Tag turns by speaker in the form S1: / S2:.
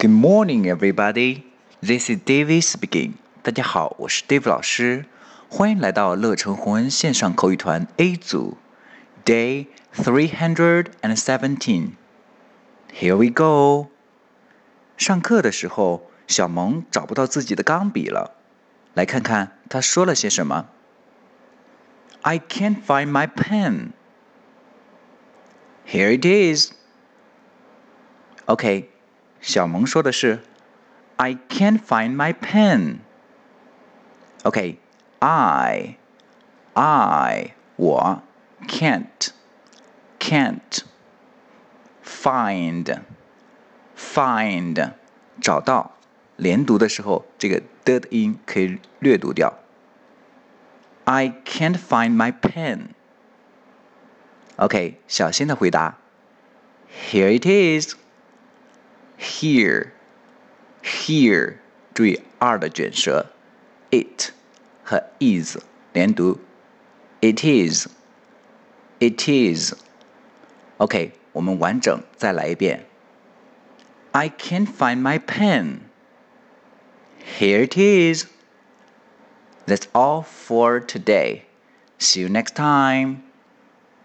S1: Good morning, everybody. This is David speaking. 大家好，我是 Dave 老师，欢迎来到乐成宏恩线上口语团 A 组，Day three hundred and seventeen. Here we go. 上课的时候，小萌找不到自己的钢笔了，来看看他说了些什么。I can't find my pen. Here it is. OK， 小萌说的是 I can't find my pen. OK, I, I 我 can't, can't find, find 找到。连读的时候，这个的的音可以略读掉。I can't find my pen. OK，小心的回答。Here it is. Here, here，注意 r 的卷舌。It 和 is 连读。It is, it is. OK，我们完整再来一遍。I can't find my pen. Here it is. That's all for today. See you next time.